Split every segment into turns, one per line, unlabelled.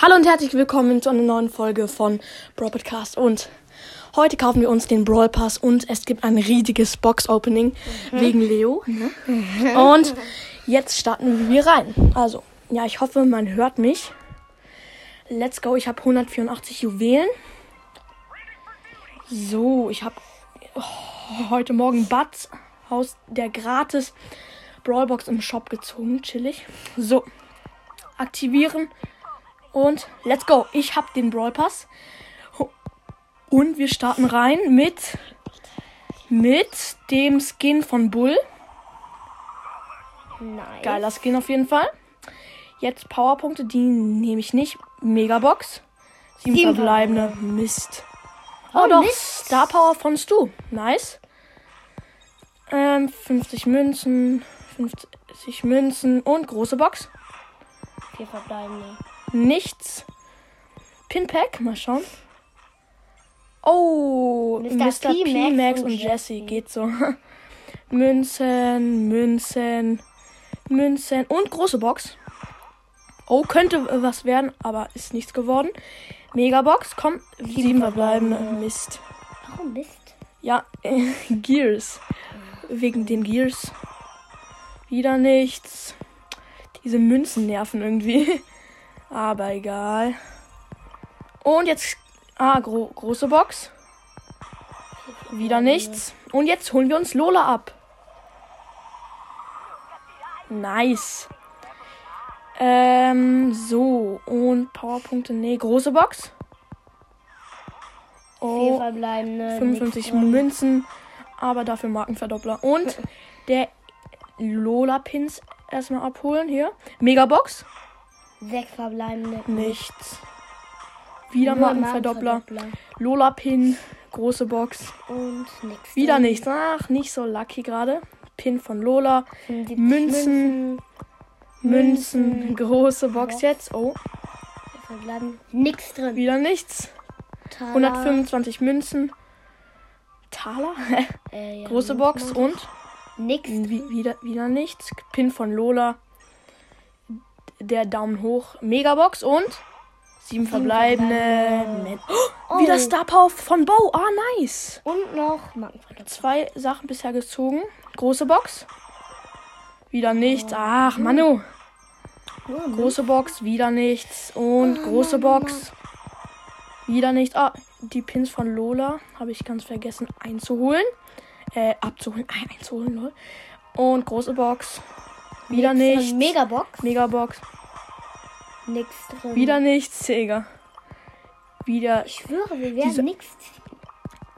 Hallo und herzlich willkommen zu einer neuen Folge von Brawl Podcast. Und heute kaufen wir uns den Brawl Pass und es gibt ein riesiges Box-Opening wegen Leo. Ne? Und jetzt starten wir rein. Also, ja, ich hoffe, man hört mich. Let's go. Ich habe 184 Juwelen. So, ich habe oh, heute Morgen Bats aus der gratis Brawlbox im Shop gezogen. Chillig. So, aktivieren. Und let's go. Ich habe den Brawl Pass. Und wir starten rein mit mit dem Skin von Bull.
Nice.
Geiler Skin auf jeden Fall. Jetzt Powerpunkte, die nehme ich nicht. Megabox. Sieben,
Sieben
verbleibende. Mist. Oh,
Oh,
doch.
Mist.
Star Power von Stu. Nice. Ähm, 50 Münzen. 50 Münzen und große Box.
Vier verbleibende.
Nichts. Pinpack, mal schauen. Oh,
Mr.
Mr.
P,
P,
Max und
und
Jessie.
Jesse geht so. Münzen, Münzen, Münzen und große Box. Oh, könnte was werden, aber ist nichts geworden. Megabox, komm, sieben verbleibende. Mist.
Warum Mist?
Ja, äh, Gears. Wegen den Gears. Wieder nichts. Diese Münzen nerven irgendwie. Aber egal. Und jetzt. Ah, gro große Box. Wieder nichts. Und jetzt holen wir uns Lola ab. Nice. Ähm, so. Und Powerpunkte. Nee, große Box. Oh.
verbleibende.
55
nichts drin.
Münzen, aber dafür Markenverdoppler. Und der Lola-Pins erstmal abholen. Hier. Megabox.
Sechs verbleibende.
Nichts. Wieder
Nur
Markenverdoppler.
Markenverdoppler.
Lola-Pin. Große Box.
Und nichts.
Wieder nichts. Ach, nicht so lucky gerade. Pin von Lola.
75
Münzen. Münzen.
Münzen.
Große Box
Box.
jetzt. Oh,
Vier verbleibende. Nichts drin.
wieder nichts.
Taler.
125 Münzen. Taler.
Äh, ja,
Große Box
und-
und
Nix.
Wie, wieder, wieder nichts. Pin von Lola. Der Daumen hoch. Megabox und sieben verbleibende. Oh, Wieder Star Power von Bo. Ah, nice.
Und noch Markenverdoppler.
Zwei Sachen bisher gezogen. Große Box. Wieder nichts. Ach, Manu. Große Box. Wieder nichts. Und große Box. Wieder nichts. Ah, die Pins von Lola habe ich ganz vergessen einzuholen. Äh, abzuholen. Ein, einzuholen, lol. Und große Box. Wieder nichts.
Megabox.
Megabox.
Nix drin.
Wieder nichts, Digga. Wieder.
Ich schwöre, wir werden nichts.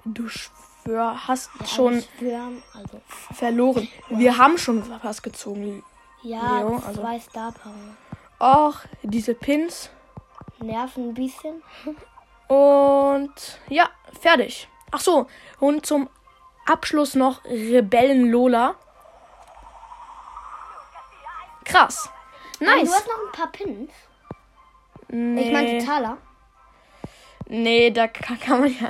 Du schwör, hast
Ja,
schon
Ich schwöre, also.
verloren. Wir haben schon was gezogen.
Ja,
Leo, also-
zwei Star Power.
Och, diese Pins.
Nerven ein bisschen.
Und ja, fertig. Ach so, und zum Abschluss noch Rebellen Lola. Krass.
Nein,
Nice.
du hast noch ein paar Pins.
Nee,
Ich meinte Taler.
nee, da kann, kann man ja.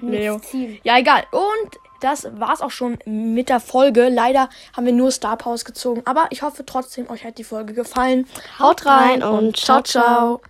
Leo.
Ziehen.
Ja, egal. Und das war's auch schon mit der Folge. Leider haben wir nur Star Pause gezogen. Aber ich hoffe trotzdem, euch hat die Folge gefallen. Haut rein und ciao, ciao.